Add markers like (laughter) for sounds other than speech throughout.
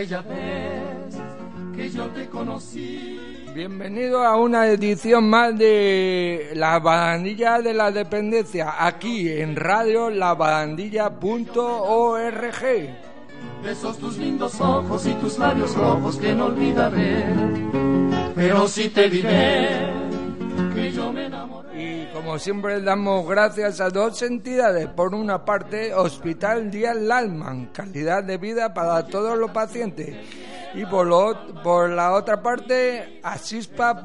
aquella vez que yo te conocí. Bienvenido a una edición más de La Barandilla de la Dependencia, aquí en radio labarandilla.org. Esos tus lindos ojos y tus labios rojos que no olvidaré, pero si te diré que yo me enamoré. Y como siempre damos gracias a dos entidades. Por una parte, Hospital Díaz Lalman, calidad de vida para todos los pacientes. Y por, la otra parte, asispa.org.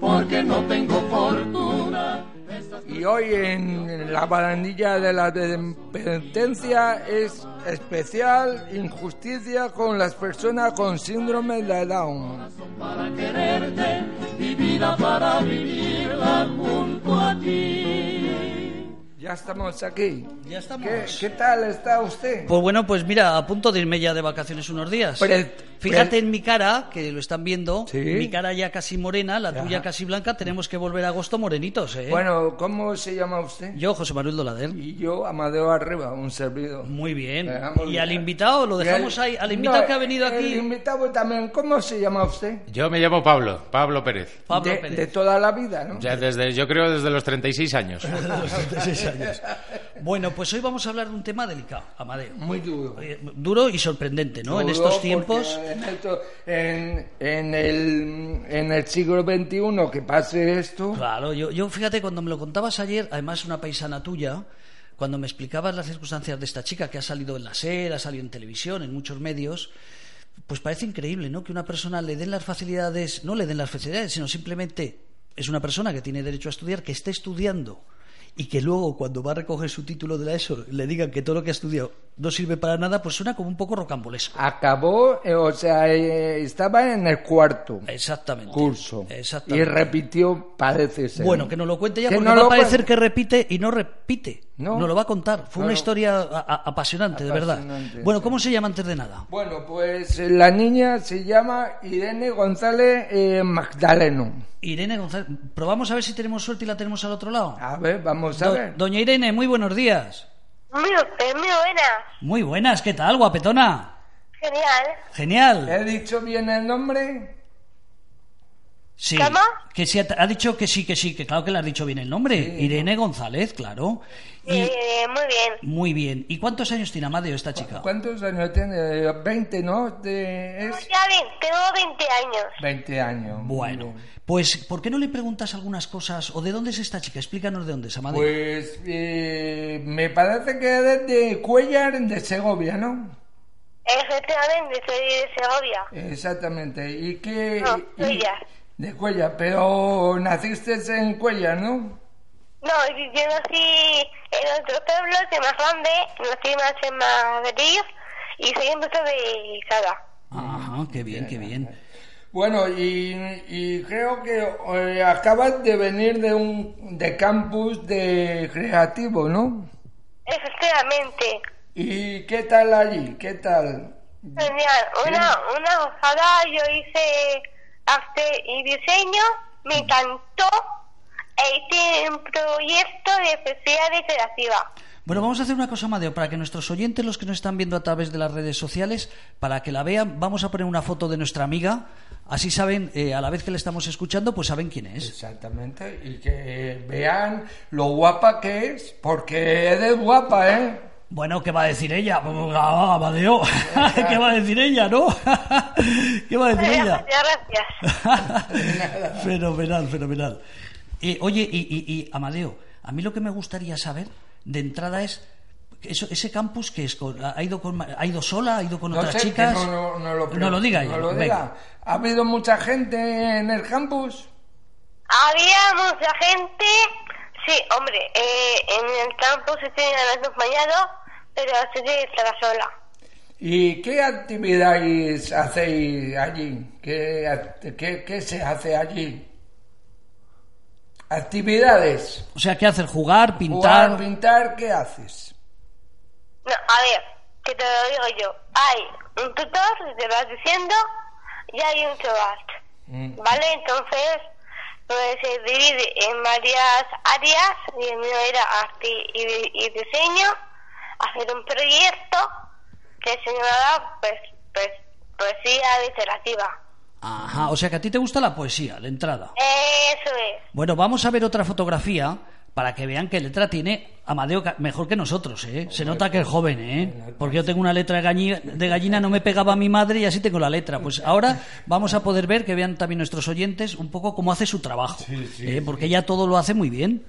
Porque no tengo fortuna. Y hoy en la barandilla de la dependencia es especial injusticia con las personas con síndrome de Down. Para quererte, mi vida para vivirla junto a ti. Ya estamos aquí. Ya estamos. ¿Qué, qué tal está usted? Pues bueno, pues mira, a punto de irme ya de vacaciones unos días. Pre- Fíjate en mi cara, que lo están viendo, Sí. mi cara ya casi morena, la Ya. tuya casi blanca, tenemos que volver a agosto morenitos, ¿eh? Bueno, ¿cómo se llama usted? Yo, José Manuel Dolader. Y yo, Amadeo Arriba, un servidor. Muy bien. Muy Y al invitado, lo dejamos el- ahí, al invitado No, que ha venido El aquí, invitado también, ¿cómo se llama usted? Yo me llamo Pablo, Pablo Pérez. Pablo de, Pérez. de toda la vida, ¿no? Ya desde, yo creo desde los 36 (laughs) años. Bueno, pues hoy vamos a hablar de un tema delicado, Amadeo. Muy duro. Eh, Duro y sorprendente, ¿no? en estos porque tiempos. En, el, siglo XXI que pase esto. Claro, yo, yo fíjate, cuando me lo contabas ayer, además una paisana tuya, cuando me explicabas las circunstancias de esta chica que ha salido en la SER, ha salido en televisión, en muchos medios, pues parece increíble, ¿no? Que una persona le den las facilidades, no le den las facilidades, sino simplemente es una persona que tiene derecho a estudiar, que esté estudiando y que luego cuando va a recoger su título de la ESO le digan que todo lo que ha estudiado no sirve para nada, pues suena como un poco rocambolesco. Acabó, eh, o sea, eh, estaba en el cuarto Exactamente. curso. Exactamente. Y repitió, parece ser. Bueno, que nos lo cuente ya, Que porque no va a parecer que repite y no repite. No. Nos lo va a contar. Fue No, una historia a- a- apasionante, de verdad. Bueno, sí. ¿cómo se llama antes de nada? Bueno, pues eh, la niña se llama Irene González eh, Magdaleno. Irene González. Probamos a ver si tenemos suerte y la tenemos al otro lado. A ver, vamos a Do- ver. Doña Irene, muy buenos días. Muy, eh, muy buena. Muy buenas, ¿qué tal, guapetona? Genial. Genial. ¿He dicho bien el nombre? Sí. ¿Cómo? Que sí, ha ha dicho que sí, que sí, que claro que le has dicho bien el nombre. Irene González, claro. Y, Eh, muy bien. muy bien. ¿Y cuántos años tiene Amadeo esta chica? ¿Cuántos años tiene? 20, ¿no? De- es Ya bien, tengo 20 años. 20 años. Bueno, pues ¿por qué no le preguntas algunas cosas? ¿O de dónde es esta chica? Explícanos de dónde es, Amadeo. Pues eh, me parece que es de Cuellar, de Segovia, ¿no? Efectivamente, soy de Segovia. Exactamente. ¿Y qué? No, y-. De Cuellar, pero naciste en Cuellar, ¿no? No, yo nací en otro pueblo, de más grande, nací más en Madrid y soy en de Sada. Ajá, qué bien, qué bien. Bueno, y, y creo que eh, acabas de venir de un de campus de creativo, ¿no? Efectivamente. ¿Y qué tal allí? ¿Qué tal? Genial. Una, una gozada, yo hice arte y diseño, me encantó e hice un proyecto de festividad creativa. Bueno, vamos a hacer una cosa, Amadeo, para que nuestros oyentes, los que nos están viendo a través de las redes sociales, para que la vean, vamos a poner una foto de nuestra amiga. Así saben, eh, a la vez que le estamos escuchando, pues saben quién es. Exactamente, y que vean lo guapa que es, porque eres guapa, ¿eh? Bueno, ¿qué va a decir ella? Ah, Amadeo, (laughs) ¿qué va a decir ella, no? (laughs) ¿Qué va a decir ella? Muchas gracias. (laughs) fenomenal, fenomenal. Eh, oye, y, y- y, Amadeo, a mí lo que me gustaría saber de entrada es eso, ese campus que es con- ha ido con, ha ido sola, ha ido con No otras sé, que chicas. no, no- no lo, No lo diga no ella, lo diga. ¿Ha habido mucha gente en el campus? Había mucha gente, sí, hombre, eh, en el campus se tenían acompañado, pero así estaba sola. ¿Y qué actividades hacéis allí? ¿Qué, qué- qué se hace allí? Actividades. O sea, ¿qué hacer? Jugar, pintar. Jugar, pintar, ¿qué haces? No, a ver, que te lo digo yo. Hay un tutor, te lo vas diciendo, y hay un chovat. Mm. ¿Vale? Entonces, se divide en varias áreas, y el mío era arte y, y diseño. hacer un proyecto que se llamaba pues, pues, poesía literativa. Ajá, o sea que a ti te gusta la poesía, de entrada. Eso es. Bueno, vamos a ver otra fotografía para que vean qué letra tiene Amadeo mejor que nosotros, ¿eh? Se nota que es joven, ¿eh? Porque yo tengo una letra de, gallina, no me pegaba mi madre y así tengo la letra. Pues ahora vamos a poder ver, que vean también nuestros oyentes, un poco cómo hace su trabajo. ¿eh? Porque ella todo lo hace muy bien.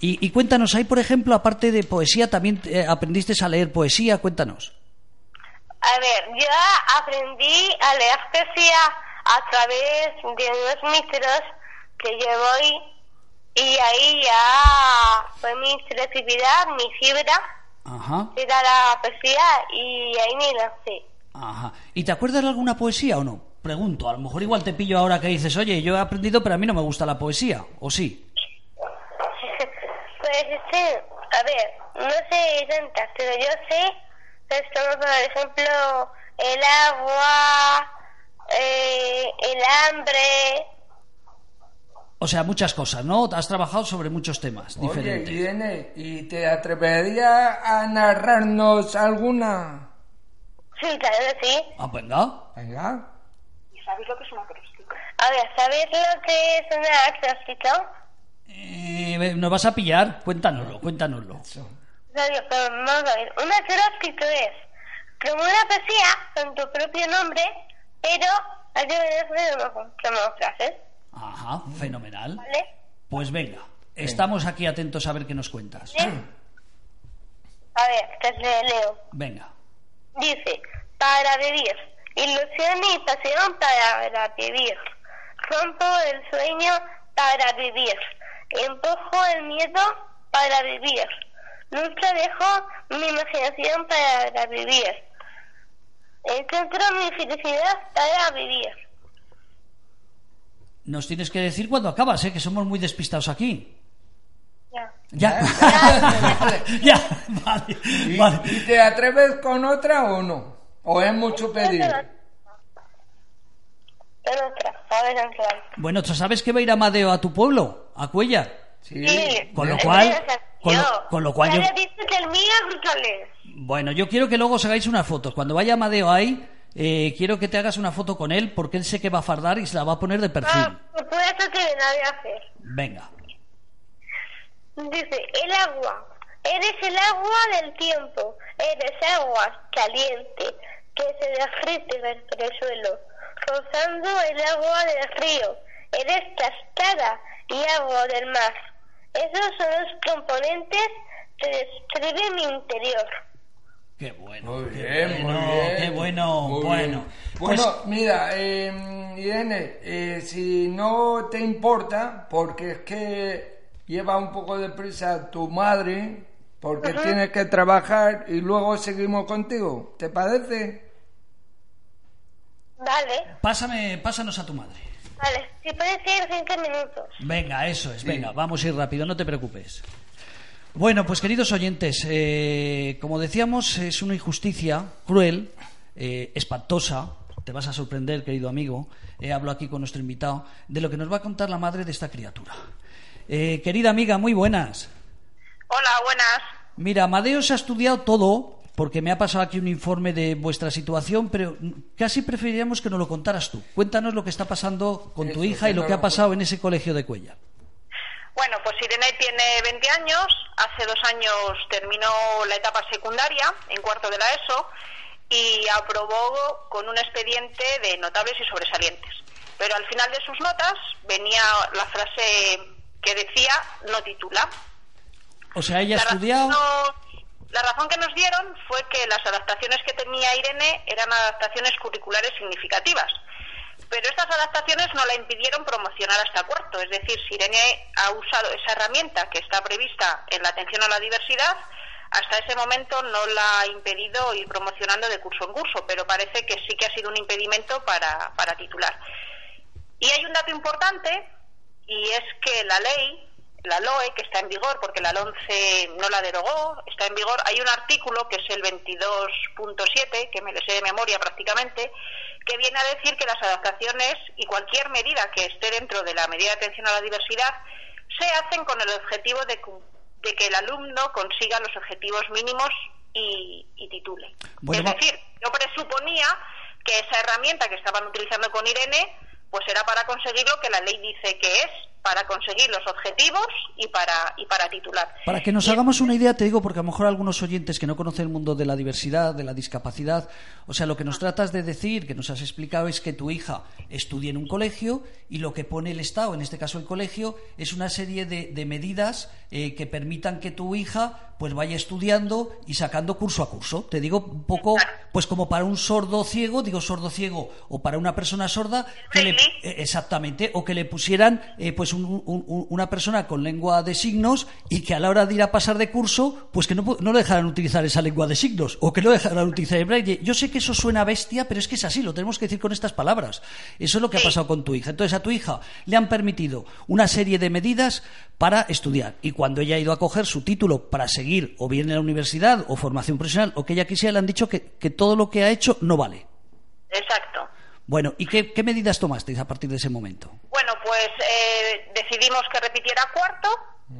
Y, y cuéntanos, ahí por ejemplo, aparte de poesía, también eh, aprendiste a leer poesía, cuéntanos. A ver, yo aprendí a leer poesía a través de unos micros que yo voy y ahí ya fue mi creatividad, mi fibra, Ajá, era la poesía y ahí me lancé. ajá. ¿Y te acuerdas de alguna poesía o no? Pregunto, a lo mejor igual te pillo ahora que dices, oye, yo he aprendido, pero a mí no me gusta la poesía, ¿o sí? (laughs) Pues este, a ver, no sé tantas, pero yo sé, pues como por ejemplo, el agua, eh, el hambre, O sea, muchas cosas, ¿no? Has trabajado sobre muchos temas Oye, diferentes. Irene, ¿y te atreverías a narrarnos alguna? sí, claro que sí. Ah, venga. Venga. A ver, ¿sabéis lo que es una acróstico? Eh, nos vas a pillar, cuéntanoslo, cuéntanoslo. Eso. Pero vamos a ver, un acróstico es como una poesía con tu propio nombre, pero hay que ver como, como frases, Ajá, fenomenal. ¿vale? Pues venga, estamos aquí atentos a ver qué nos cuentas. ¿Sí? A ver, te le- leo. Venga. Dice, para vivir, ilusión y pasión para vivir. Rompo el sueño para vivir. Empujo el miedo para vivir. Nunca dejo mi imaginación para vivir. Encuentro mi felicidad para vivir. Nos tienes que decir cuando acabas, ¿eh? Que somos muy despistados aquí. (laughs) Ya. Ya. Ya, vale. ¿Y, vale. y te atreves con otra o no? ¿O es mucho pedir? Pero otra, a ver, Antoine. Bueno, ¿tú sabes que va a ir Amadeo a tu pueblo? A Cuellar. Sí. Sí. Con lo cual- con lo- yo. con lo cual yo-. Bueno, yo quiero que luego os hagáis unas fotos. Cuando vaya Amadeo ahí, eh, quiero que te hagas una foto con él porque él sé que va a fardar y se la va a poner de perfil. Ah, pues puede ser que me la voy a hacer. Venga. Dice, el agua. Eres el agua del tiempo. Eres agua caliente que se derrite por el suelo, rozando el agua del río. Eres cascada y agua del mar. Esos son los componentes que describen mi interior. Qué bueno. Muy qué bien, bueno, muy bien. Qué bueno, Muy bueno. bien. Pues- Bueno, mira, eh, Irene, eh, si no te importa, porque es que lleva un poco de prisa tu madre, porque tienes que trabajar y luego seguimos contigo. ¿Te parece? Vale, Pásame, pásanos a tu madre. vale. Si puede ser cinco minutos. Venga, eso es, venga, vamos a ir rápido, no te preocupes. Bueno, pues queridos oyentes, eh, como decíamos, es una injusticia cruel, eh, espantosa, te vas a sorprender, querido amigo, eh, hablo aquí con nuestro invitado, de lo que nos va a contar la madre de esta criatura. Eh, querida amiga, muy buenas. Hola, buenas. Mira, Amadeo se ha estudiado todo, porque me ha pasado aquí un informe de vuestra situación, pero casi preferiríamos que nos lo contaras tú. Cuéntanos lo que está pasando con tu Eso, hija y lo que ha pasado en ese colegio de Cuellar. Bueno, pues Irene tiene 20 años, hace dos años terminó la etapa secundaria, en cuarto de la ESO, y aprobó con un expediente de notables y sobresalientes. Pero al final de sus notas venía la frase que decía no titula. O sea, ella ha estudiado... la razón que nos dieron fue que las adaptaciones que tenía Irene eran adaptaciones curriculares significativas. Pero estas adaptaciones no la impidieron promocionar hasta cuarto. Es decir, si Irene ha usado esa herramienta que está prevista en la atención a la diversidad, hasta ese momento no la ha impedido ir promocionando de curso en curso, pero parece que sí que ha sido un impedimento para, para titular. Y hay un dato importante, y es que la ley, la LOE, que está en vigor, porque la LONCE no la derogó, está en vigor, hay un artículo que es el 22.7, que me le sé de memoria prácticamente, que viene a decir que las adaptaciones y cualquier medida que esté dentro de la medida de atención a la diversidad se hacen con el objetivo de, que el alumno consiga los objetivos mínimos y, y titule. Bueno, es decir, yo presuponía que esa herramienta que estaban utilizando con Irene, pues era para conseguir lo que la ley dice que es, para conseguir los objetivos y para, y para titular. Para que nos Y- hagamos una idea, te digo, porque a lo mejor algunos oyentes que no conocen el mundo de la diversidad, de la discapacidad, o sea, lo que nos tratas de decir, que nos has explicado, es que tu hija estudie en un colegio y lo que pone el Estado, en este caso el colegio, es una serie de, de medidas eh, que permitan que tu hija pues vaya estudiando y sacando curso a curso. Te digo un poco, pues como para un sordo ciego, digo sordo ciego, o para una persona sorda, que le, eh, exactamente, o que le pusieran eh, pues un- un- un- una persona con lengua de signos y que a la hora de ir a pasar de curso, pues que no, no le dejaran utilizar esa lengua de signos, o que no dejaran utilizar el braille. Yo sé que eso suena bestia, pero es que es así, lo tenemos que decir con estas palabras. Eso es lo que ha pasado con tu hija. Entonces a tu hija le han permitido una serie de medidas para estudiar y cuando ella ha ido a coger su título para seguir o bien en la universidad o formación profesional o que ella quisiera, le han dicho que, que todo lo que ha hecho no vale. Exacto. Bueno, ¿y qué, qué medidas tomasteis a partir de ese momento? Bueno, pues eh, decidimos que repitiera cuarto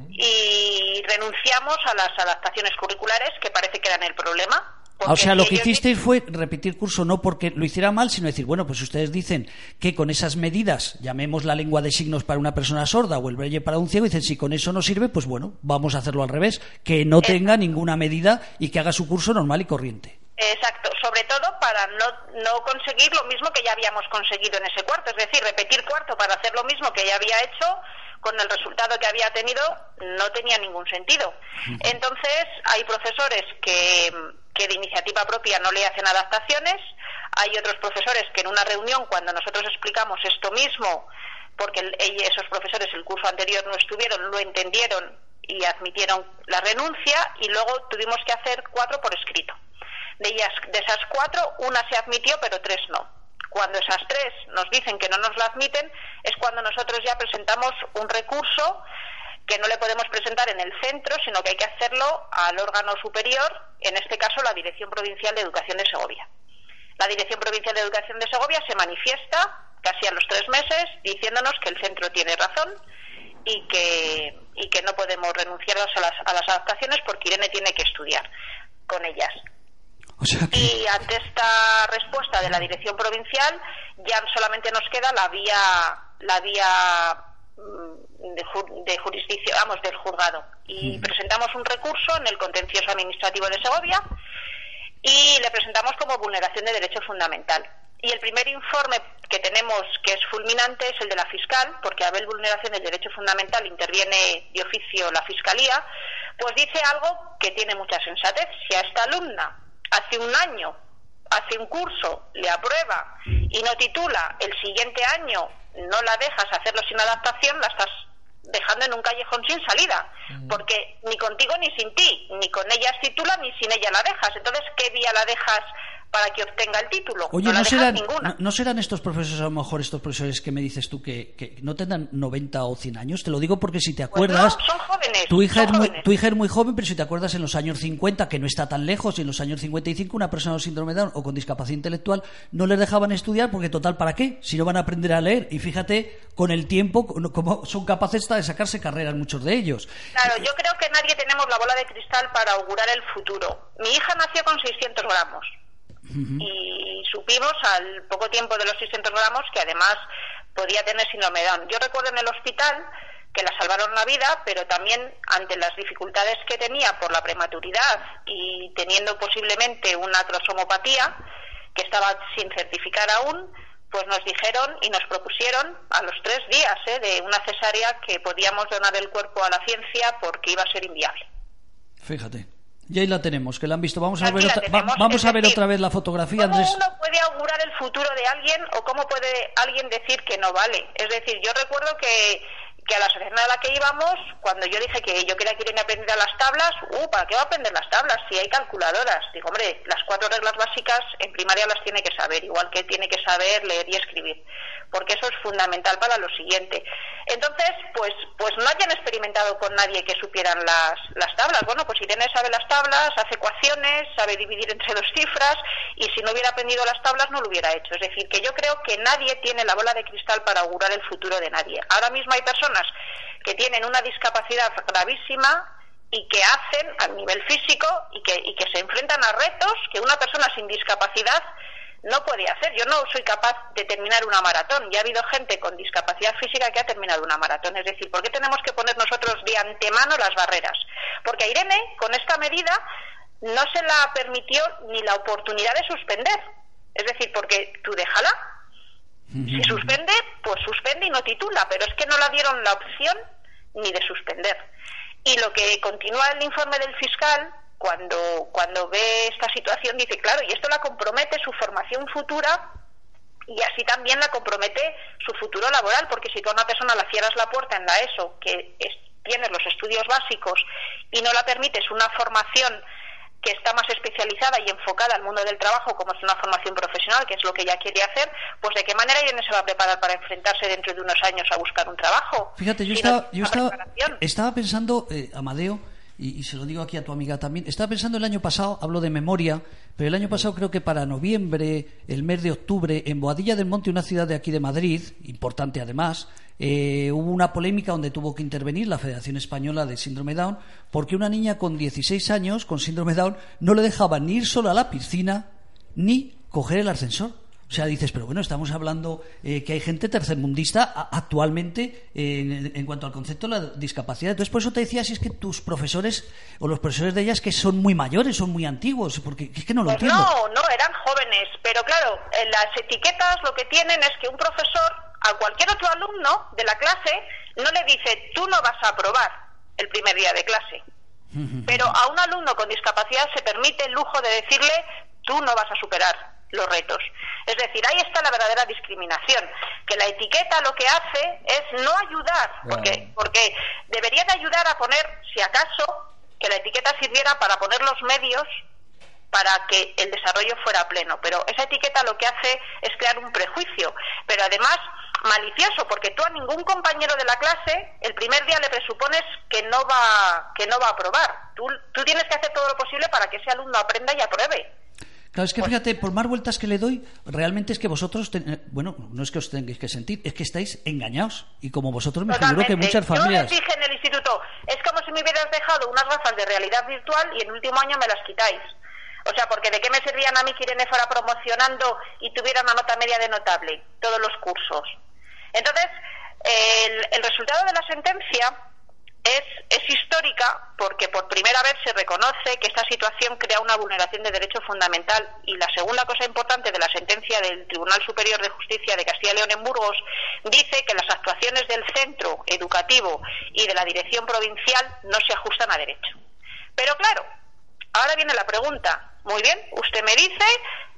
y renunciamos a las adaptaciones curriculares que parece que eran el problema. O sea, lo que hicisteis fue repetir curso no porque lo hiciera mal, sino decir, bueno, pues ustedes dicen que con esas medidas, llamemos la lengua de signos para una persona sorda o el braille para un ciego, dicen, si con eso no sirve, pues bueno, vamos a hacerlo al revés, que no tenga ninguna medida y que haga su curso normal y corriente. Exacto, sobre todo para no, no conseguir lo mismo que ya habíamos conseguido en ese cuarto, es decir, repetir cuarto para hacer lo mismo que ya había hecho con el resultado que había tenido no tenía ningún sentido. Entonces, hay profesores que, que de iniciativa propia no le hacen adaptaciones, hay otros profesores que en una reunión, cuando nosotros explicamos esto mismo, porque esos profesores el curso anterior no estuvieron, lo entendieron y admitieron la renuncia y luego tuvimos que hacer cuatro por escrito. De ellas, de esas cuatro, una se admitió, pero tres no. Cuando esas tres nos dicen que no nos la admiten, es cuando nosotros ya presentamos un recurso que no le podemos presentar en el centro, sino que hay que hacerlo al órgano superior, en este caso la Dirección Provincial de Educación de Segovia. La Dirección Provincial de Educación de Segovia se manifiesta casi a los tres meses diciéndonos que el centro tiene razón y que, y que no podemos renunciar a las, a las adaptaciones porque Irene tiene que estudiar con ellas. O sea que... Y ante esta respuesta de la dirección provincial ya solamente nos queda la vía la vía de, ju- de jurisdicción, vamos, del juzgado. Y presentamos un recurso en el contencioso administrativo de Segovia y le presentamos como vulneración de derecho fundamental. Y el primer informe que tenemos que es fulminante es el de la fiscal, porque a ver vulneración del derecho fundamental interviene de oficio la fiscalía, pues dice algo que tiene mucha sensatez. Si a esta alumna hace un año hace un curso, le aprueba y no titula, el siguiente año no la dejas hacerlo sin adaptación, la estás dejando en un callejón sin salida, porque ni contigo ni sin ti, ni con ellas titula ni sin ella la dejas. Entonces, ¿qué vía la dejas para que obtenga el título? Oye, no la ¿no dejas serán, ninguna. no, no serán estos profesores, a lo mejor estos profesores que me dices tú que, que no tendrán 90 o 100 años? Te lo digo porque si te Pues acuerdas... no, son jóvenes. Tu hija, son es muy, tu hija es muy joven, pero si te acuerdas en los años 50, que no está tan lejos, y en los años 55 una persona con síndrome de Down o con discapacidad intelectual no les dejaban estudiar porque total, ¿para qué? Si no van a aprender a leer. Y fíjate, con el tiempo, como son capaces de sacarse carreras muchos de ellos. Claro, yo creo que nadie tenemos la bola de cristal para augurar el futuro. Mi hija nació con 600 gramos y supimos al poco tiempo de los 600 gramos que además podía tener Down. Yo recuerdo en el hospital que la salvaron la vida, pero también ante las dificultades que tenía por la prematuridad y teniendo posiblemente una cromosomopatía que estaba sin certificar aún, pues nos dijeron y nos propusieron a los tres días ¿eh? de una cesárea que podíamos donar el cuerpo a la ciencia porque iba a ser inviable. Fíjate. Y ahí la tenemos, que la han visto. Vamos a Aquí ver, otra, tenemos, va- vamos a ver decir, otra vez la fotografía, ¿Cómo Andrés. uno puede augurar el futuro de alguien o cómo puede alguien decir que no vale? Es decir, yo recuerdo que, que a la asociación a la que íbamos, cuando yo dije que yo quería que Irene aprendiera las tablas, uh, ¿para qué va a aprender las tablas si hay calculadoras? Digo, hombre, las cuatro reglas básicas en primaria las tiene que saber, igual que tiene que saber leer y escribir, porque eso es fundamental para lo siguiente. Entonces, pues, pues no hayan experimentado con nadie que supieran las, las tablas. Bueno, pues Irene sabe las tablas, hace ecuaciones, sabe dividir entre dos cifras y si no hubiera aprendido las tablas no lo hubiera hecho. Es decir, que yo creo que nadie tiene la bola de cristal para augurar el futuro de nadie. Ahora mismo hay personas que tienen una discapacidad gravísima y que hacen a nivel físico y que, y que se enfrentan a retos que una persona sin discapacidad no puede hacer. Yo no soy capaz de terminar una maratón. Ya ha habido gente con discapacidad física que ha terminado una maratón. Es decir, ¿por qué tenemos que poner nosotros de antemano las barreras? Porque a Irene, con esta medida, no se la permitió ni la oportunidad de suspender. Es decir, porque tú déjala. Si suspende, pues suspende y no titula, pero es que no la dieron la opción ni de suspender. Y lo que continúa el informe del fiscal, cuando, cuando ve esta situación, dice, claro, y esto la compromete su formación futura y así también la compromete su futuro laboral, porque si tú a una persona la cierras la puerta en la ESO, que es, tienes los estudios básicos y no la permites una formación que está más especializada y enfocada al mundo del trabajo, como es una formación profesional, que es lo que ella quiere hacer, pues de qué manera ella se va a preparar para enfrentarse dentro de unos años a buscar un trabajo. Fíjate, yo, estaba, yo estaba, pensando, eh, Amadeo, y, se lo digo aquí a tu amiga también, estaba pensando el año pasado, hablo de memoria, pero el año pasado creo que para noviembre, el mes de octubre, en Boadilla del Monte, una ciudad de aquí de Madrid, importante además, eh, hubo una polémica donde tuvo que intervenir la Federación Española de Síndrome Down porque una niña con 16 años con síndrome Down no le dejaba ni ir sola a la piscina ni coger el ascensor. O sea, dices, pero bueno, estamos hablando eh, que hay gente tercermundista actualmente en, cuanto al concepto de la discapacidad. Entonces, por eso te decía si es que tus profesores o los profesores de ellas que son muy mayores, son muy antiguos, porque es que no lo pues entiendo. No, no, eran jóvenes, pero claro, las etiquetas lo que tienen es que un profesor a cualquier otro alumno de la clase no le dice, tú no vas a aprobar el primer día de clase. (laughs) Pero a un alumno con discapacidad se permite el lujo de decirle, tú no vas a superar los retos. Es decir, ahí está la verdadera discriminación, que la etiqueta lo que hace es no ayudar, porque, porque debería de ayudar a poner, si acaso, que la etiqueta sirviera para poner los medios para que el desarrollo fuera pleno. Pero esa etiqueta lo que hace es crear un prejuicio, pero además malicioso, porque tú a ningún compañero de la clase el primer día le presupones que no va, que no va a aprobar. Tú, tú tienes que hacer todo lo posible para que ese alumno aprenda y apruebe. Claro, es que fíjate, por más vueltas que le doy, realmente es que vosotros, bueno, no es que os tengáis que sentir, es que estáis engañados. Y como vosotros me figuro que muchas familias... Yo les dije en el instituto, es como si me hubieras dejado unas gafas de realidad virtual y en el último año me las quitáis. O sea, porque ¿de qué me servían a mí que Irene fuera promocionando y tuviera una nota media de notable? Todos los cursos. Entonces, el resultado de la sentencia es, histórica porque por primera vez se reconoce que esta situación crea una vulneración de derecho fundamental y la segunda cosa importante de la sentencia del Tribunal Superior de Justicia de Castilla y León en Burgos dice que las actuaciones del centro educativo y de la dirección provincial no se ajustan a derecho. Pero claro, ahora viene la pregunta. Muy bien, usted me dice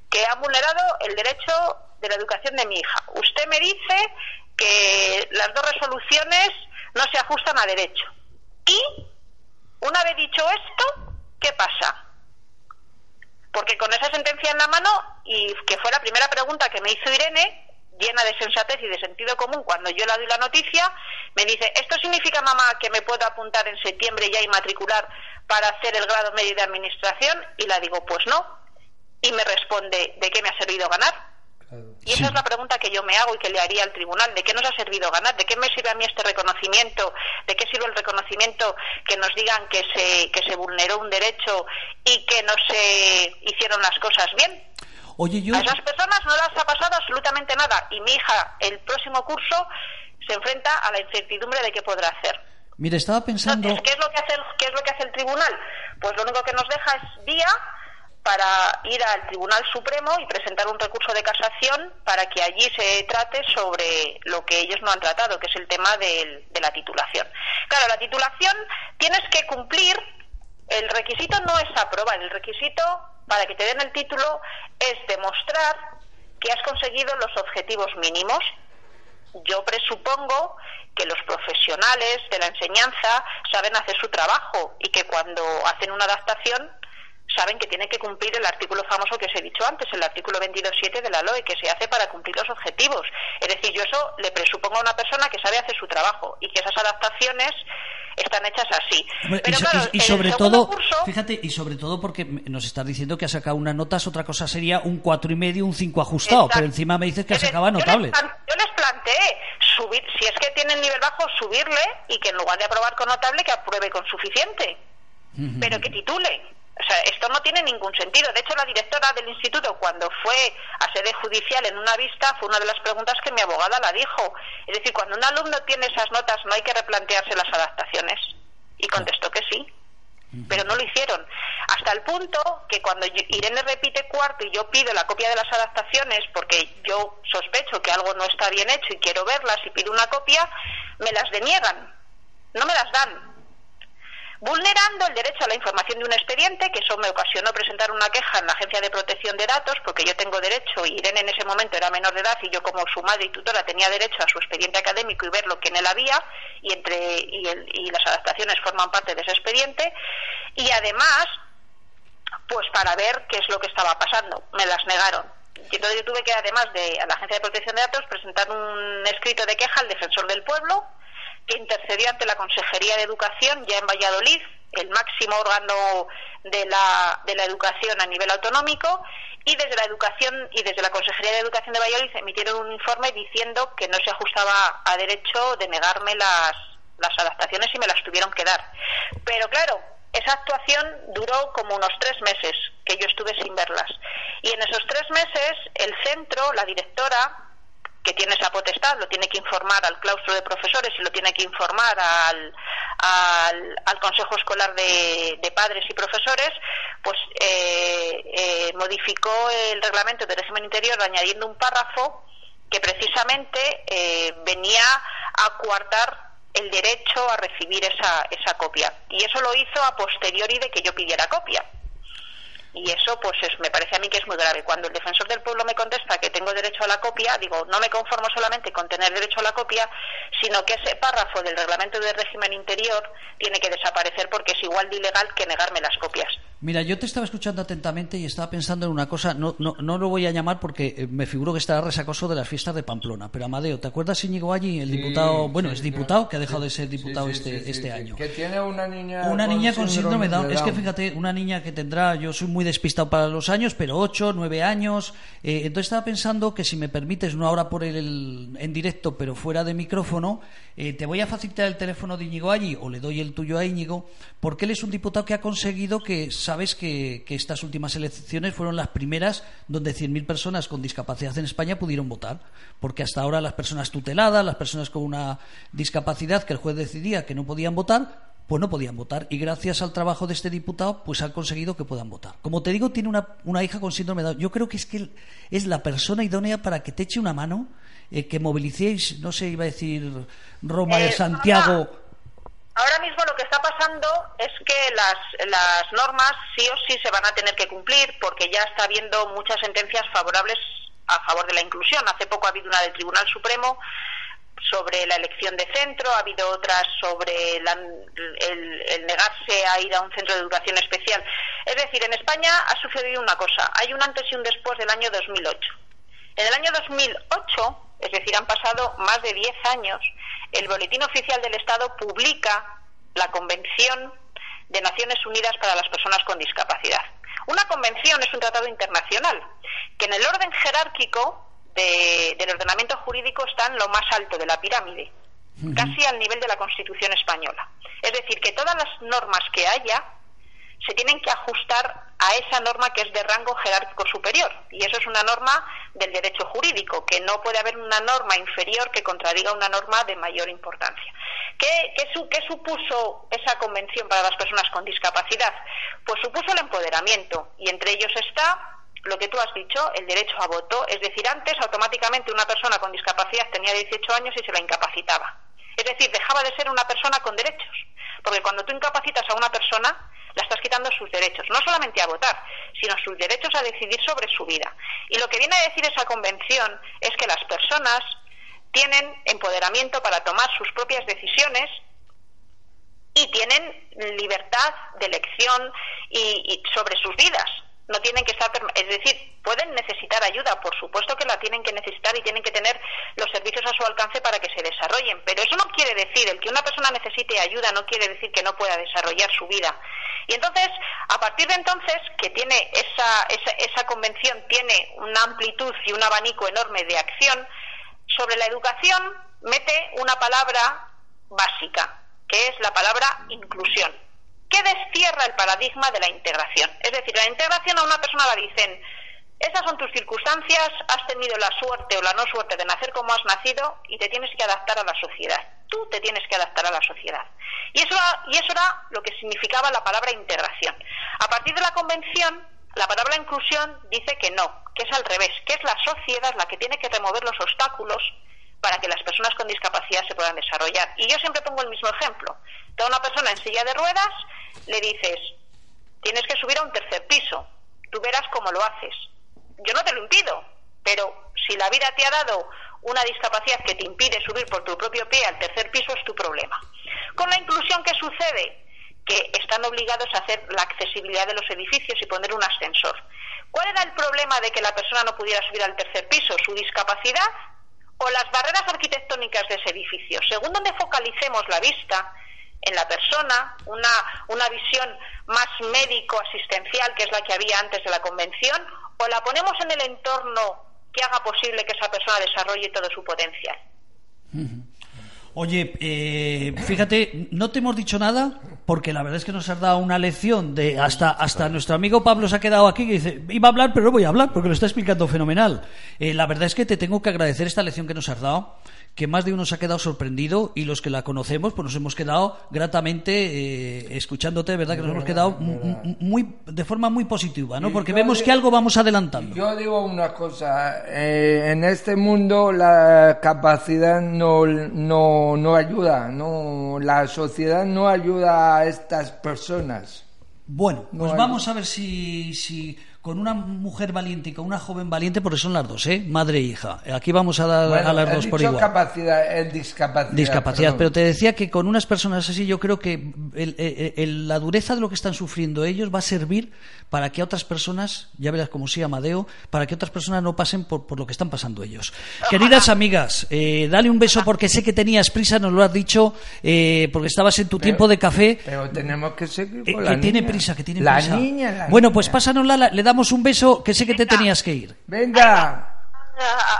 que ha vulnerado el derecho de la educación de mi hija. Usted me dice que las dos resoluciones no se ajustan a derecho. Y, una vez dicho esto, ¿qué pasa? Porque con esa sentencia en la mano, y que fue la primera pregunta que me hizo Irene, llena de sensatez y de sentido común, cuando yo le doy la noticia, me dice, ¿esto significa, mamá, que me puedo apuntar en septiembre ya y matricular para hacer el grado medio de administración? Y la digo, pues no. Y me responde, ¿de qué me ha servido ganar? Y esa es la pregunta que yo me hago y que le haría al tribunal. ¿De qué nos ha servido ganar? ¿De qué me sirve a mí este reconocimiento? ¿De qué sirve el reconocimiento que nos digan que se, que se vulneró un derecho y que no se hicieron las cosas bien? Oye, yo... A esas personas no les ha pasado absolutamente nada. Y mi hija, el próximo curso, se enfrenta a la incertidumbre de qué podrá hacer. Mire, estaba pensando... ¿qué, es lo que hace ¿Qué es lo que hace el tribunal? Pues lo único que nos deja es vía para ir al Tribunal Supremo y presentar un recurso de casación para que allí se trate sobre lo que ellos no han tratado, que es el tema de la titulación. Claro, la titulación tienes que cumplir, el requisito no es aprobar, el requisito para que te den el título es demostrar que has conseguido los objetivos mínimos. Yo presupongo que los profesionales de la enseñanza saben hacer su trabajo y que cuando hacen una adaptación saben que tienen que cumplir el artículo famoso que os he dicho antes, el artículo 22.7 de la LOE, que se hace para cumplir los objetivos. Es decir, yo eso le presupongo a una persona que sabe hacer su trabajo y que esas adaptaciones están hechas así. y, sobre todo, fíjate, y sobre todo porque nos estás diciendo que ha sacado una nota, otra cosa sería un cuatro y medio, un 5 ajustado, pero encima me dices que ha sacado notable. Yo les, planteé subir, si es que tienen nivel bajo, subirle y que en lugar de aprobar con notable, que apruebe con suficiente. pero que titule. O sea, esto no tiene ningún sentido. De hecho, la directora del instituto, cuando fue a sede judicial en una vista, fue una de las preguntas que mi abogada la dijo. Es decir, cuando un alumno tiene esas notas, no hay que replantearse las adaptaciones. Y contestó que sí pero no lo hicieron. Hasta el punto que cuando Irene repite cuarto y yo pido la copia de las adaptaciones, porque yo sospecho que algo no está bien hecho y quiero verlas y pido una copia, me las deniegan, no me las dan vulnerando el derecho a la información de un expediente, que eso me ocasionó presentar una queja en la Agencia de Protección de Datos, porque yo tengo derecho, y Irene en ese momento era menor de edad, y yo como su madre y tutora tenía derecho a su expediente académico y ver lo que en él había, y, entre, y, y las adaptaciones forman parte de ese expediente, y además, pues para ver qué es lo que estaba pasando, me las negaron. Entonces yo tuve que, además de a la Agencia de Protección de Datos, presentar un escrito de queja al defensor del pueblo, que intercedió ante la Consejería de Educación ya en Valladolid, el máximo órgano de la, de la educación a nivel autonómico, y desde la educación y desde la Consejería de Educación de Valladolid emitieron un informe diciendo que no se ajustaba a derecho de negarme las, las adaptaciones y me las tuvieron que dar. Pero claro, esa actuación duró como unos tres meses que yo estuve sin verlas. Y en esos tres meses el centro, la directora, que tiene esa potestad, lo tiene que informar al claustro de profesores y lo tiene que informar al, al, Consejo Escolar de, Padres y Profesores, pues eh, eh, modificó el reglamento de régimen interior añadiendo un párrafo que precisamente eh, venía a coartar el derecho a recibir esa, esa copia. Y eso lo hizo a posteriori de que yo pidiera copia y eso pues me parece a mí que es muy grave. Cuando el defensor del pueblo me contesta que tengo derecho a la copia, digo, no me conformo solamente con tener derecho a la copia, sino que ese párrafo del reglamento de régimen interior tiene que desaparecer porque es igual de ilegal que negarme las copias. Mira, yo te estaba escuchando atentamente y estaba pensando en una cosa, no, no, no lo voy a llamar porque eh, me figuro que estará resacoso de las fiestas de Pamplona, pero Amadeo, ¿te acuerdas Íñigo allí, el diputado, bueno, es diputado, que ha dejado de ser diputado este, este año? Que tiene una niña Una niña con síndrome de Down. Es que fíjate, una niña que tendrá, yo soy muy despistado para los años, pero ocho, nueve años. Eh, entonces estaba pensando que si me permites, no ahora por el, en directo, pero fuera de micrófono, eh, te voy a facilitar el teléfono de Íñigo allí, o le doy el tuyo a Íñigo, porque él es un diputado que ha conseguido que, sabes que que estas últimas elecciones fueron las primeras donde 100.000 personas con discapacidad en España pudieron votar, porque hasta ahora las personas tuteladas, las personas con una discapacidad que el juez decidía que no podían votar, pues no podían votar y gracias al trabajo de este diputado pues han conseguido que puedan votar. Como te digo, tiene una, hija con síndrome de Down. Yo creo que es que es la persona idónea para que te eche una mano, eh, que movilicéis, no sé, iba a decir Roma de eh, Santiago. Ahora mismo lo que está pasando es que las, las normas sí o sí se van a tener que cumplir porque ya está habiendo muchas sentencias favorables a favor de la inclusión. Hace poco ha habido una del Tribunal Supremo sobre la elección de centro, ha habido otras sobre el, negarse a ir a un centro de educación especial. Es decir, en España ha sucedido una cosa, hay un antes y un después del año 2008. En el año 2008, es decir, han pasado más de 10 años, el Boletín Oficial del Estado publica la Convención de Naciones Unidas para las Personas con Discapacidad. Una convención es un tratado internacional que en el orden jerárquico del ordenamiento jurídico está en lo más alto de la pirámide, casi al nivel de la Constitución española. Es decir, que todas las normas que haya se tienen que ajustar a esa norma que es de rango jerárquico superior. Y eso es una norma del derecho jurídico, que no puede haber una norma inferior que contradiga una norma de mayor importancia. ¿Qué, qué, supuso esa convención para las personas con discapacidad? Pues supuso el empoderamiento, y entre ellos está lo que tú has dicho, el derecho a voto. Es decir, antes automáticamente una persona con discapacidad tenía 18 años y se la incapacitaba. Es decir, dejaba de ser una persona con derechos. Porque cuando tú incapacitas a una persona, la estás quitando sus derechos, no solamente a votar, sino sus derechos a decidir sobre su vida. Y lo que viene a decir esa convención es que las personas tienen empoderamiento para tomar sus propias decisiones y tienen libertad de elección y, sobre sus vidas no tienen que estar, es decir, pueden necesitar ayuda, por supuesto que la tienen que necesitar y tienen que tener los servicios a su alcance para que se desarrollen, pero eso no quiere decir, el que una persona necesite ayuda no quiere decir que no pueda desarrollar su vida. Y entonces, a partir de entonces, que tiene esa, esa, esa convención tiene una amplitud y un abanico enorme de acción, sobre la educación mete una palabra básica, que es la palabra inclusión. ¿Qué destierra el paradigma de la integración? Es decir, la integración a una persona la dicen, esas son tus circunstancias, has tenido la suerte o la no suerte de nacer como has nacido y te tienes que adaptar a la sociedad. Tú te tienes que adaptar a la sociedad. Y eso, y eso era lo que significaba la palabra integración. A partir de la convención, la palabra inclusión dice que no, que es al revés, que es la sociedad la que tiene que remover los obstáculos para que las personas con discapacidad se puedan desarrollar. Y yo siempre pongo el mismo ejemplo. a una persona en silla de ruedas, le dices, tienes que subir a un tercer piso, tú verás cómo lo haces yo no te lo impido, pero si la vida te ha dado una discapacidad que te impide subir por tu propio pie al tercer piso es tu problema. Con la inclusión, ¿qué sucede? Que están obligados a hacer la accesibilidad de los edificios y poner un ascensor. ¿Cuál era el problema de que la persona no pudiera subir al tercer piso? ¿Su discapacidad o las barreras arquitectónicas de ese edificio? Según donde focalicemos la vista, en la persona, una, una visión más médico-asistencial, que es la que había antes de la convención, o la ponemos en el entorno que haga posible que esa persona desarrolle todo su potencial. Oye, eh, fíjate, no te hemos dicho nada porque la verdad es que nos has dado una lección de hasta hasta nuestro amigo Pablo se ha quedado aquí y dice iba a hablar pero no voy a hablar porque lo está explicando fenomenal. Eh, la verdad es que te tengo que agradecer esta lección que nos has dado que más de uno se ha quedado sorprendido y los que la conocemos pues nos hemos quedado gratamente eh, escuchándote, ¿verdad? Que nos hemos quedado muy de forma muy positiva, ¿no? Porque vemos que algo vamos adelantando. Yo digo una cosa, eh, en este mundo la capacidad no, no, no ayuda, no, la sociedad no ayuda a estas personas. Bueno, pues vamos a ver si, si con una mujer valiente y con una joven valiente, porque son las dos, ¿eh? Madre e hija. Aquí vamos a dar a las dos por igual. capacidad, el discapacidad. Discapacidad, pero te decía que con unas personas así yo creo que la dureza de lo que están sufriendo ellos va a servir para que otras personas, ya verás como sí, Amadeo, para que otras personas no pasen por, lo que están pasando ellos. Queridas (laughs) amigas, eh, dale un beso porque sé que tenías prisa, nos lo has dicho, eh, porque estabas en tu tiempo de café. Pero tenemos que seguir con eh, la que tiene prisa, que tiene la prisa. Niña, bueno, pues pásanosla, le damos un beso, que sé que te tenías que ir. Venga.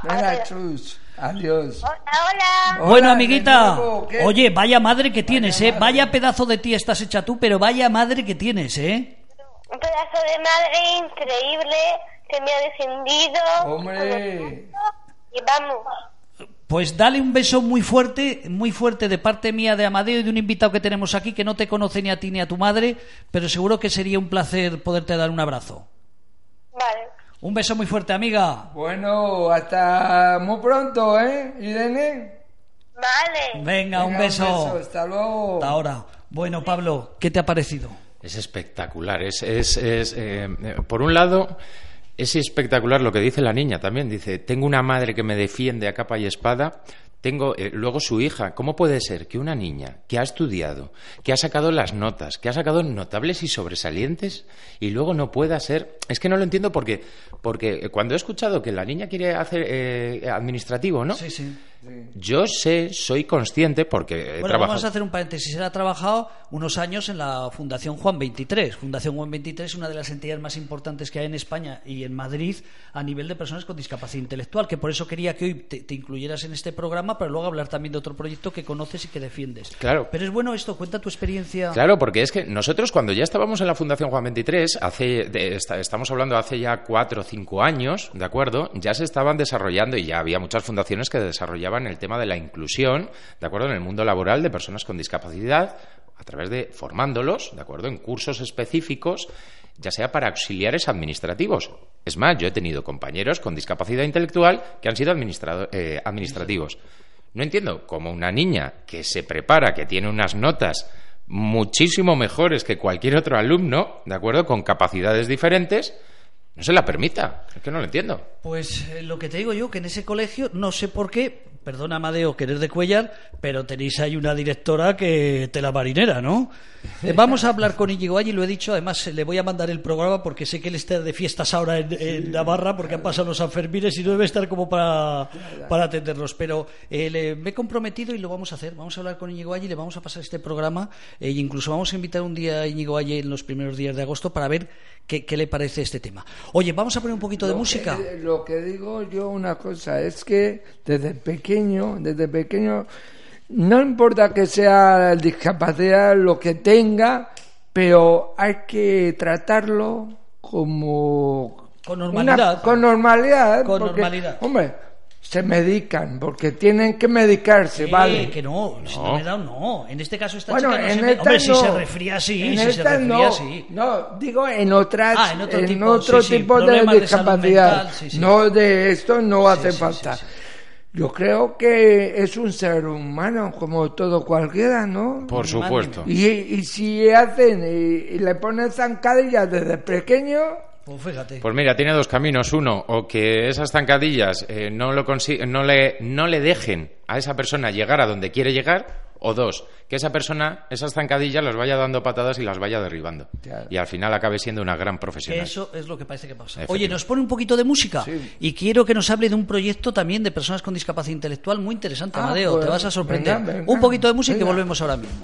Venga, chus. Adiós. Hola, bueno, amiguita. Oye, vaya madre que tienes, ¿eh? Vaya pedazo de ti estás hecha tú, pero vaya madre que tienes, ¿eh? Un pedazo de madre increíble que me ha defendido. Hombre. Y vamos. Pues dale un beso muy fuerte, muy fuerte de parte mía de Amadeo y de un invitado que tenemos aquí que no te conoce ni a ti ni a tu madre, pero seguro que sería un placer poderte dar un abrazo. Vale. Un beso muy fuerte, amiga. Bueno, hasta muy pronto, ¿eh, Irene? Vale. Venga, un beso. Hasta luego. Hasta ahora. Bueno, Pablo, ¿qué te ha parecido? Es espectacular. Es, es, es eh, por un lado, es espectacular lo que dice la niña también. Dice, tengo una madre que me defiende a capa y espada. Tengo eh, luego su hija. ¿Cómo puede ser que una niña que ha estudiado, que ha sacado las notas, que ha sacado notables y sobresalientes y luego no pueda ser? Es que no lo entiendo porque porque cuando he escuchado que la niña quiere hacer eh, administrativo, ¿no? Sí, sí. Yo sé, soy consciente porque he bueno, vamos a hacer un paréntesis. Él ha trabajado unos años en la Fundación Juan 23. Fundación Juan 23 es una de las entidades más importantes que hay en España y en Madrid a nivel de personas con discapacidad intelectual, que por eso quería que hoy te, incluyeras en este programa, pero luego hablar también de otro proyecto que conoces y que defiendes. Claro. Pero es bueno esto, cuenta tu experiencia. Claro, porque es que nosotros cuando ya estábamos en la Fundación Juan 23, hace, estamos hablando hace ya cuatro o cinco años, ¿de acuerdo? Ya se estaban desarrollando y ya había muchas fundaciones que desarrollaban el tema de la inclusión, ¿de acuerdo? En el mundo laboral de personas con discapacidad, a través de formándolos, ¿de acuerdo? En cursos específicos, ya sea para auxiliares administrativos. Es más, yo he tenido compañeros con discapacidad intelectual que han sido eh, administrativos. No entiendo cómo una niña que se prepara, que tiene unas notas muchísimo mejores que cualquier otro alumno, ¿de acuerdo? Con capacidades diferentes, no se la permita. Es que no lo entiendo. Pues eh, lo que te digo yo, que en ese colegio, no sé por qué, perdona Amadeo que eres de Cuellar, pero tenéis ahí una directora que te la marinera, ¿no? Eh, vamos a hablar con Íñigo allí, lo he dicho, además le voy a mandar el programa porque sé que él está de fiestas ahora en, Navarra porque han pasado los Sanfermines y no debe estar como para, para atenderlos, pero eh, me he comprometido y lo vamos a hacer, vamos a hablar con Íñigo allí, le vamos a pasar este programa e incluso vamos a invitar un día a Íñigo allí en los primeros días de agosto para ver qué, le parece este tema. Oye, vamos a poner un poquito de música. lo que digo yo una cosa es que desde pequeño, desde pequeño, no importa que sea discapacidad lo que tenga, pero hay que tratarlo como Con una- normalidad. con normalidad. Con porque, normalidad. Hombre, se medican porque tienen que medicarse, vale. que no, si no me da, no. En este caso esta Bueno, chica no en se me- Hombre, si no. se resfría sí, En si se no. sí. No, digo en otras, Ah, en otro tipo, otro sí, sí, tipo de discapacidad. mental, sí, sí. No de esto no hace sí, falta. sí, sí. Yo creo que es un ser humano como todo cualquiera, ¿no? Por supuesto. Y, y si hacen y, y le ponen zancadillas desde pequeño, Pues fíjate. Pues mira, tiene dos caminos. Uno, o que esas zancadillas eh, no, lo consi- no, le, no le dejen a esa persona llegar a donde quiere llegar. O dos, que esa persona, esas zancadillas, las vaya dando patadas y las vaya derribando. Claro. Y al final acabe siendo una gran Que profesional. eso es lo que parece que pasa. Oye, nos pone un poquito de música Sí. y quiero que nos hable de un proyecto también de personas con discapacidad intelectual muy interesante, Ah, Amadeo. pues, te vas a sorprender. venga, venga, un poquito de música y volvemos ahora mismo.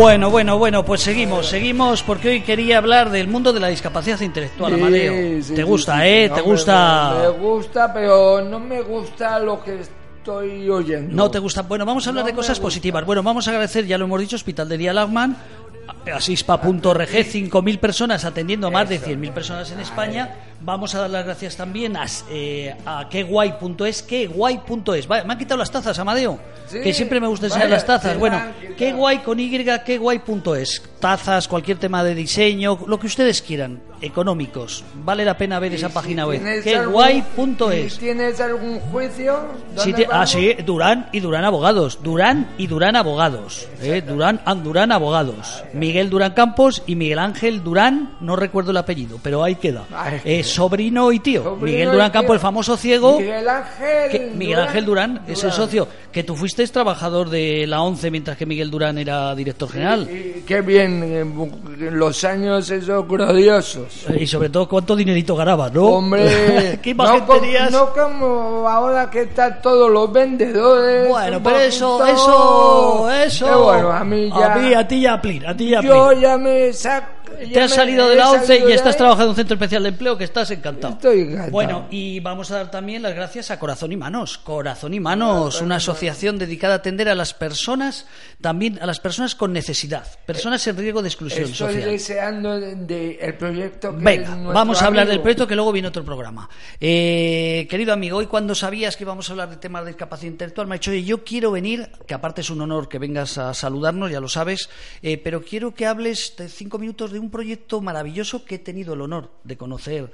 Bueno, bueno, bueno, pues seguimos, seguimos porque hoy quería hablar del mundo de la discapacidad intelectual, Sí, Amadeo. sí, ¿Te gusta, sí, eh? ¿Te gusta? Me, me gusta, pero no me gusta lo que estoy oyendo. No te gusta. Bueno, vamos a hablar No de cosas positivas. Bueno, vamos a agradecer, ya lo hemos dicho, Hospital de Día Lagman, asispa.org, 5.000 personas atendiendo a más de 100.000 personas en España. Vamos a dar las gracias también a, eh, a queguay.es, queguay.es. Vaya, me han quitado las tazas, Amadeo, Sí, que siempre me gusta enseñar las tazas. Bueno, queguay con Y, queguay.es. Tazas, cualquier tema de diseño, lo que ustedes quieran, económicos. Vale la pena ver esa Si página web. Queguay.es. ¿Tienes algún juicio? Sí, ¿Dónde te- ah, sí, Durán y Durán Abogados. Durán y Durán Abogados. Eh, Durán and Durán Abogados. Miguel Durán Campos y Miguel Ángel Durán, no recuerdo el apellido, pero ahí queda. Ay. Eh, sobrino y tío. Sobrino Miguel Durán. Campos, el famoso ciego. Miguel Ángel. que- Miguel Ángel Durán, es el Durán. socio. Que tú fuiste trabajador de la ONCE mientras que Miguel Durán era director general. Qué bien, eh, los años esos gloriosos. Y sobre todo, ¿cuánto dinerito ganaba, no? Hombre, (laughs) ¿Qué imagen no, com- tenías? no como ahora que están todos los vendedores. Bueno, pero eso, eso, eso. Pero bueno, a mí ya. A mí, a ti ya, a ti ya, yo ya me saco. Te has salido de la ONCE y estás trabajando en un centro especial de empleo que estás encantado. Estoy encantado. Bueno, y vamos a dar también las gracias a Corazón y Manos. Corazón y Manos, una asociación dedicada a atender a las personas, también a las personas con necesidad, personas en riesgo de exclusión Estoy social. deseando de, de el proyecto que Venga, vamos a hablar amigo- del proyecto que luego viene otro programa. Eh, querido amigo, hoy cuando sabías que íbamos a hablar de temas de discapacidad intelectual, me ha dicho, oye, yo quiero venir, que aparte es un honor que vengas a saludarnos, ya lo sabes, eh, pero quiero que hables de cinco minutos de un proyecto maravilloso que he tenido el honor de conocer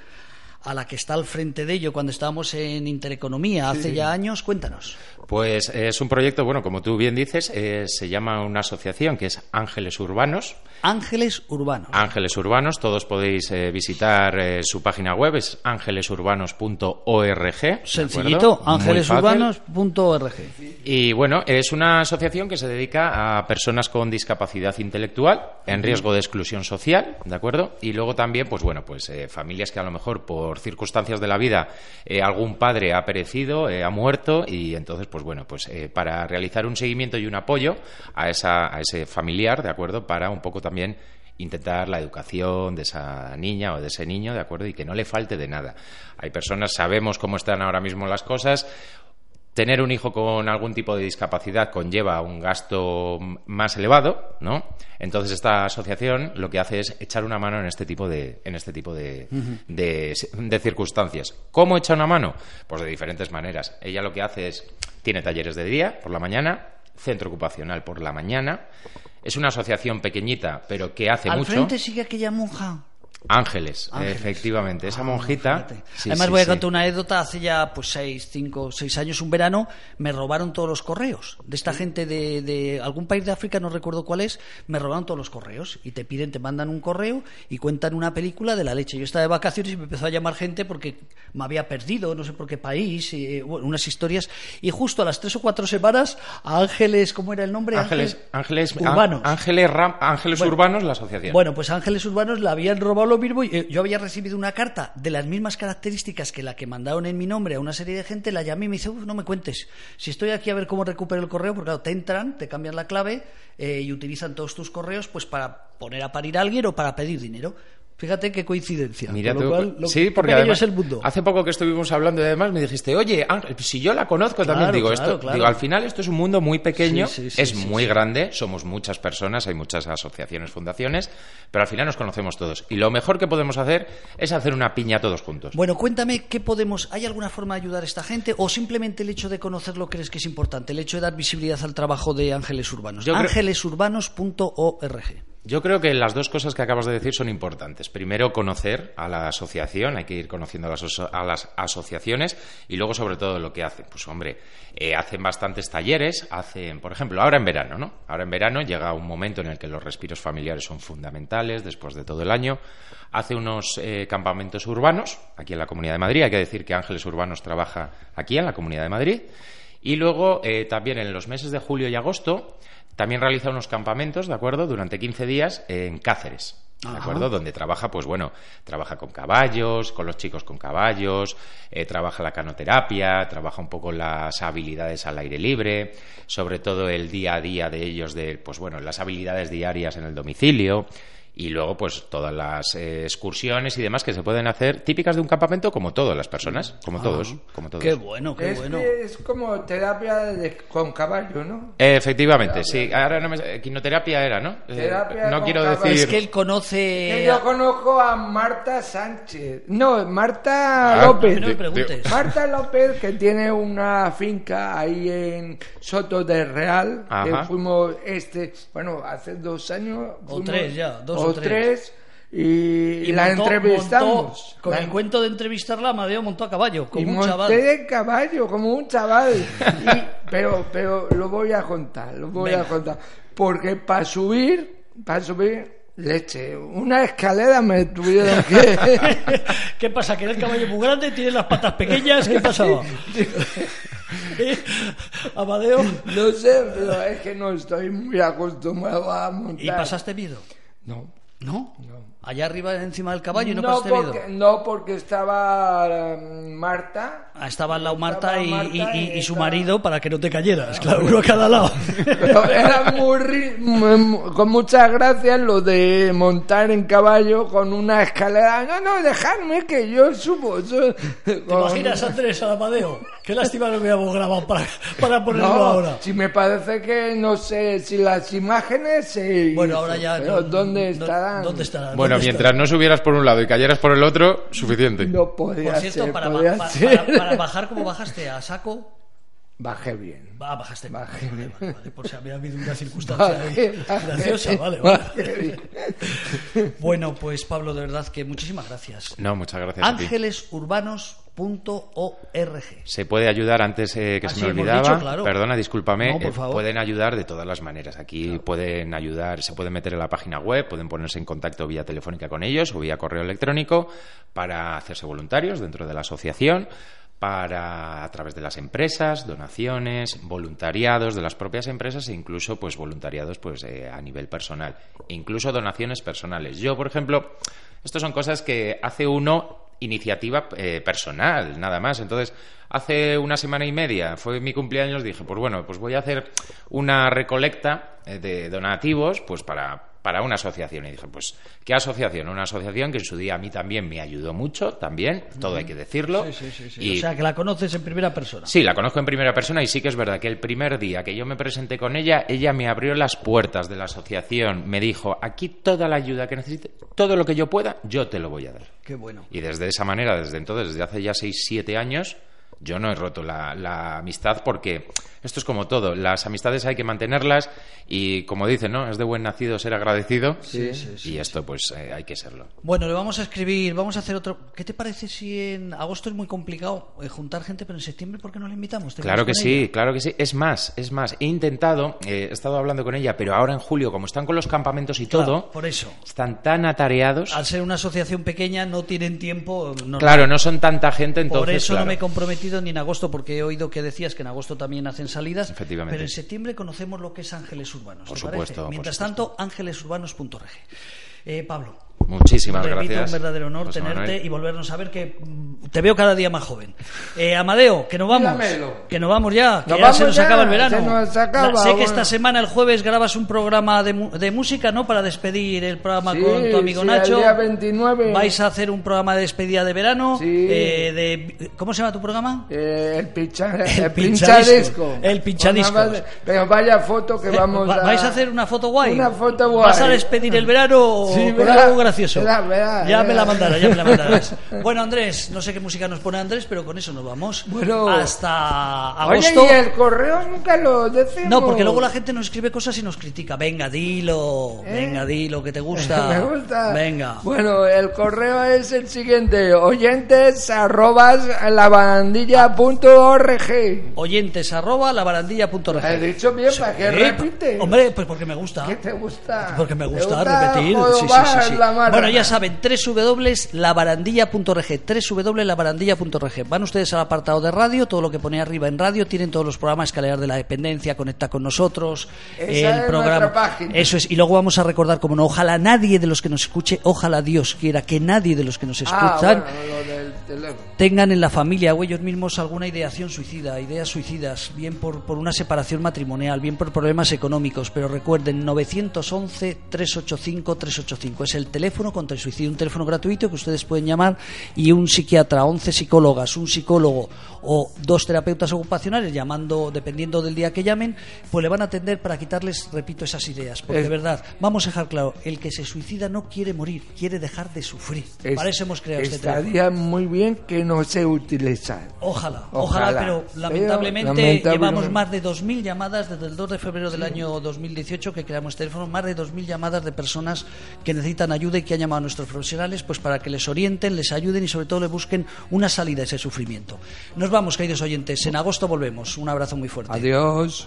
a la que está al frente de ello cuando estábamos en Intereconomía hace ya años. Cuéntanos. Pues es un proyecto, bueno, como tú bien dices, eh, se llama una asociación que es Ángeles Urbanos. Ángeles Urbanos. Ángeles Urbanos, todos podéis eh, visitar eh, su página web, es ángelesurbanos.org. ¿de Sencillito, ángelesurbanos.org. Y bueno, es una asociación que se dedica a personas con discapacidad intelectual en riesgo de exclusión social, ¿de acuerdo? Y luego también, pues bueno, pues familias que a lo mejor por circunstancias de la vida eh, algún padre ha perecido, eh, ha muerto y entonces, pues bueno, pues eh, para realizar un seguimiento y un apoyo a, esa, a ese familiar, ¿de acuerdo? Para un poco también intentar la educación de esa niña o de ese niño, ¿de acuerdo? Y que no le falte de nada. Hay personas, sabemos cómo están ahora mismo las cosas, tener un hijo con algún tipo de discapacidad conlleva un gasto más elevado, ¿no? Entonces esta asociación lo que hace es echar una mano en este tipo de, en este tipo de, de, de circunstancias. ¿Cómo echa una mano? Pues de diferentes maneras. Ella lo que hace es, tiene talleres de día por la mañana, centro ocupacional por la mañana. Es una asociación pequeñita, pero que hace Al mucho. frente sigue aquella monja. Ángeles, Ángeles. efectivamente. Esa Ah, monjita. sí, Además sí, voy a sí. contar una anécdota. Hace ya pues seis, cinco, seis años, un verano, me robaron todos los correos. De esta gente de, de algún país de África, no recuerdo cuál es, me robaron todos los correos. Y te piden, te mandan un correo y cuentan una película de la leche. Yo estaba de vacaciones y me empezó a llamar gente porque me había perdido, no sé por qué país, y, eh, bueno, unas historias. Y justo a las tres o cuatro semanas, a Ángeles, ¿cómo era el nombre? Ángeles, Ángeles, Urbanos. Ángeles, Ram- Ángeles Bueno. Urbanos, la asociación. Bueno, pues Ángeles Urbanos le habían robado lo mismo y eh, yo había recibido una carta de las mismas características que la que mandaron en mi nombre a una serie de gente, la llamé y me dice, "Uf, no me cuentes, si estoy aquí a ver cómo recupero el correo, porque te entran, te cambian la clave eh, y utilizan todos tus correos pues para poner a parir a alguien o para pedir dinero. Fíjate qué coincidencia. Mira Con tú, lo cual, lo- sí, porque además, es el mundo. hace poco que estuvimos hablando y además me dijiste, oye, Ángel, si yo la conozco también, digo, claro, esto, claro. digo, al final esto es un mundo muy pequeño, Sí, sí, sí, es muy grande, somos muchas personas, hay muchas asociaciones, fundaciones, pero al final nos conocemos todos. Y lo mejor que podemos hacer es hacer una piña todos juntos. Bueno, cuéntame qué podemos. ¿Hay alguna forma de ayudar a esta gente o simplemente el hecho de conocerlo crees que es importante? El hecho de dar visibilidad al trabajo de Ángeles Urbanos. Yo creo- Ángelesurbanos.org. Yo creo que las dos cosas que acabas de decir son importantes. Primero, conocer a la asociación, hay que ir conociendo a las, a las asociaciones y luego, sobre todo, lo que hacen. Pues, hombre, eh, hacen bastantes talleres, hacen, por ejemplo, ahora en verano, ¿no? Ahora en verano llega un momento en el que los respiros familiares son fundamentales después de todo el año. Hace unos eh, campamentos urbanos aquí en la Comunidad de Madrid. Hay que decir que Ángeles Urbanos trabaja aquí en la Comunidad de Madrid. Y luego, eh, también en los meses de julio y agosto, también realiza unos campamentos, ¿de acuerdo? Durante 15 días en Cáceres. ¿De Ajá. acuerdo? Donde trabaja, pues bueno, trabaja con caballos, con los chicos con caballos, eh, trabaja la canoterapia, trabaja un poco las habilidades al aire libre, sobre todo el día a día de ellos, de, pues bueno, las habilidades diarias en el domicilio. Y luego, pues todas las eh, excursiones y demás que se pueden hacer, típicas de un campamento, como todas las personas, como todos, como todos. Qué bueno, qué Es, bueno. es como terapia de- con caballo, ¿no? Efectivamente, sí. Ahora no me... Quinoterapia era, ¿no? Eh, Terapia no con quiero caballo. decir... Es que él Que conoce. yo conozco a Marta Sánchez. No, Marta Ah, López. no me preguntes. Marta López, que tiene una finca ahí en Soto del Real, Ajá. que fuimos este, bueno, hace dos años. O tres ya, dos o tres. y, Y la montó- entrevistamos. montó- con La- el cuento de entrevistarla, Amadeo montó a caballo, como y un monté chaval. de caballo, como un chaval. (laughs) Y- pero, pero lo voy a contar, lo voy Venga. a contar. Porque para subir, para subir, leche, una escalera me tuvieron que... (laughs) ¿Qué pasa? ¿Que el caballo muy grande? ¿Tiene las patas pequeñas? ¿Qué pasaba? (laughs) ¿Eh? Amadeo. No sé, pero es que no estoy muy acostumbrado a montar. ¿Y pasaste miedo? No. ¿No? Allá arriba encima del caballo y no, no, pasaste porque, miedo. no, porque estaba eh, Marta. Ah, estaba al lado Marta, y, Marta y- y- y su marido para que no te cayeras, claro, uno a cada lado. Pero era muy, con muchas gracias lo de montar en caballo con una escalera. No, no, dejadme que yo subo. yo- ¿Te con- imaginas, Andrés, al Amadeo? Qué lástima que hubiéramos grabado para, para ponerlo No, ahora. si me parece que no sé si las imágenes se Bueno, ahora ya. pero no- ¿Dónde estarán? ¿Dónde estarán? Bueno, ¿Dónde mientras no subieras por un lado y cayeras por el otro, suficiente. No podía Por cierto, ser, para, podía ba- pa- ser. para- para bajar, ¿cómo bajaste? ¿A saco? Bajé bien. Ah, bajaste. Bajé Vale, bien. vale, vale, por si había habido una circunstancia ahí Bajé, graciosa. bien, Vale, vale. bajé bien. Bueno, pues Pablo, de verdad que muchísimas gracias. No, muchas gracias. a ti. Ángelesurbanos.org. Se puede ayudar antes eh, que Ah, se me olvidaba. dicho, claro. Perdona, discúlpame. No, por eh, favor. pueden ayudar de todas las maneras. Aquí pueden ayudar, se pueden meter en la página web, pueden ponerse en contacto vía telefónica con ellos o vía correo electrónico para hacerse voluntarios dentro de la asociación para a través de las empresas, donaciones, voluntariados de las propias empresas e incluso pues voluntariados pues eh, a nivel personal, e incluso donaciones personales. Yo, por ejemplo, estas son cosas que hace uno iniciativa eh, personal, nada más. Entonces, hace una semana y media, fue mi cumpleaños, dije, pues bueno, pues voy a hacer una recolecta eh, de donativos, pues para para una asociación. Y dije, pues, ¿qué asociación? Una asociación que en su día a mí también me ayudó mucho, también, todo hay que decirlo. Sí, sí, sí. Y O sea, que la conoces en primera persona. Sí, la conozco en primera persona y sí que es verdad que el primer día que yo me presenté con ella, ella me abrió las puertas de la asociación, me dijo, aquí toda la ayuda que necesites, todo lo que yo pueda, yo te lo voy a dar. Qué bueno. Y desde esa manera, desde entonces, desde hace ya 6, 7 años, yo no he roto la, la amistad porque esto es como todo, las amistades hay que mantenerlas y como dicen, ¿no? Es de buen nacido ser agradecido y esto pues eh, hay que serlo. Bueno, le vamos a escribir, vamos a hacer otro. ¿Qué te parece si en agosto es muy complicado eh, juntar gente, pero en septiembre por qué no la invitamos? ¿Te Claro que sí, ella? claro que sí. Es más, es más, he intentado, eh, he estado hablando con ella, pero ahora en julio, como están con los campamentos y Claro, todo, por eso. están tan atareados. Al ser una asociación pequeña no tienen tiempo. no- Claro, no son tanta gente, entonces. Por eso claro. no me he comprometido ni en agosto, porque he oído que decías que en agosto también hacen salidas. Efectivamente. Pero en septiembre conocemos lo que es Ángeles Urbanos. Por ¿te supuesto, parece? por Mientras supuesto. tanto, ángelesurbanos.org. Eh, Pablo. Muchísimas Repito, gracias. un verdadero honor José tenerte Manuel. y volvernos a ver que mm, te veo cada día más joven. Eh, Amadeo, que nos vamos. Dígamelo. Que nos vamos ya, que Nos ya vamos se nos ya, acaba el verano. se nos acaba, La- sé que bueno. esta semana, el jueves, grabas un programa de, de música, ¿no? Para despedir el programa Sí, con tu amigo sí, Nacho. el día 29. Vais a hacer un programa de despedida de verano. Sí. eh, de, ¿Cómo se llama tu programa? Eh, el, pincha, (laughs) El el, pinchadisco. El pinchadiscos. Una vez- Pero vaya foto que Eh, vamos va- a... ¿Vais a hacer una foto guay? Una foto guay. ¿Vas a despedir el verano Sí, gracioso? ya me la mandarás, ya me la mandarás. (laughs) bueno, Andrés, no sé qué música nos pone Andrés, pero con eso nos vamos. Bueno. Hasta Oye, agosto. y el correo nunca lo decimos. No, porque luego la gente nos escribe cosas y nos critica. Venga, dilo. ¿Eh? Venga, dilo, que te (laughs) gusta. Me gusta. Venga. Bueno, el correo es el siguiente: oyentes arrobas lavandilla.org. Oyentes arroba labarandilla.org. He dicho bien, ¿para qué Sí, repites? Hombre, pues porque me gusta. ¿Qué te gusta? Porque me ¿Te gusta, repetir. Sí, sí, sí, sí. la Bueno, ya saben, www.labarandilla.org, www.labarandilla.org. Van ustedes al apartado de radio, todo lo que pone arriba en radio, tienen todos los programas, escaleras de la dependencia, conecta con nosotros, Esa el es programa. página. Eso es, y luego vamos a recordar, como no, ojalá nadie de los que nos escuche, ojalá Dios quiera que nadie de los que nos Ah, escuchan bueno, del tengan en la familia o ellos mismos alguna ideación suicida, ideas suicidas, bien por, por una separación matrimonial, bien por problemas económicos, pero recuerden 911-385-385 es el teléfono contra el suicidio, un teléfono gratuito que ustedes pueden llamar y un psiquiatra, 11 psicólogas, un psicólogo o dos terapeutas ocupacionales llamando, dependiendo del día que llamen, pues le van a atender para quitarles, repito, esas ideas, porque de verdad, vamos a dejar claro, el que se suicida no quiere morir, quiere dejar de sufrir. Es- para eso hemos creado este. Estaría muy bien que no se utilizara. Ojalá, ojalá, Ojalá. pero Pero, lamentablemente, llevamos más de 2.000 llamadas desde el 2 de febrero del año 2018 que creamos este teléfono, más de 2.000 llamadas de personas que necesitan ayuda y que han llamado a nuestros profesionales pues para que les orienten, les ayuden y sobre todo le busquen una salida a ese sufrimiento. Nos vamos, queridos oyentes. En agosto volvemos. Un abrazo muy fuerte. Adiós.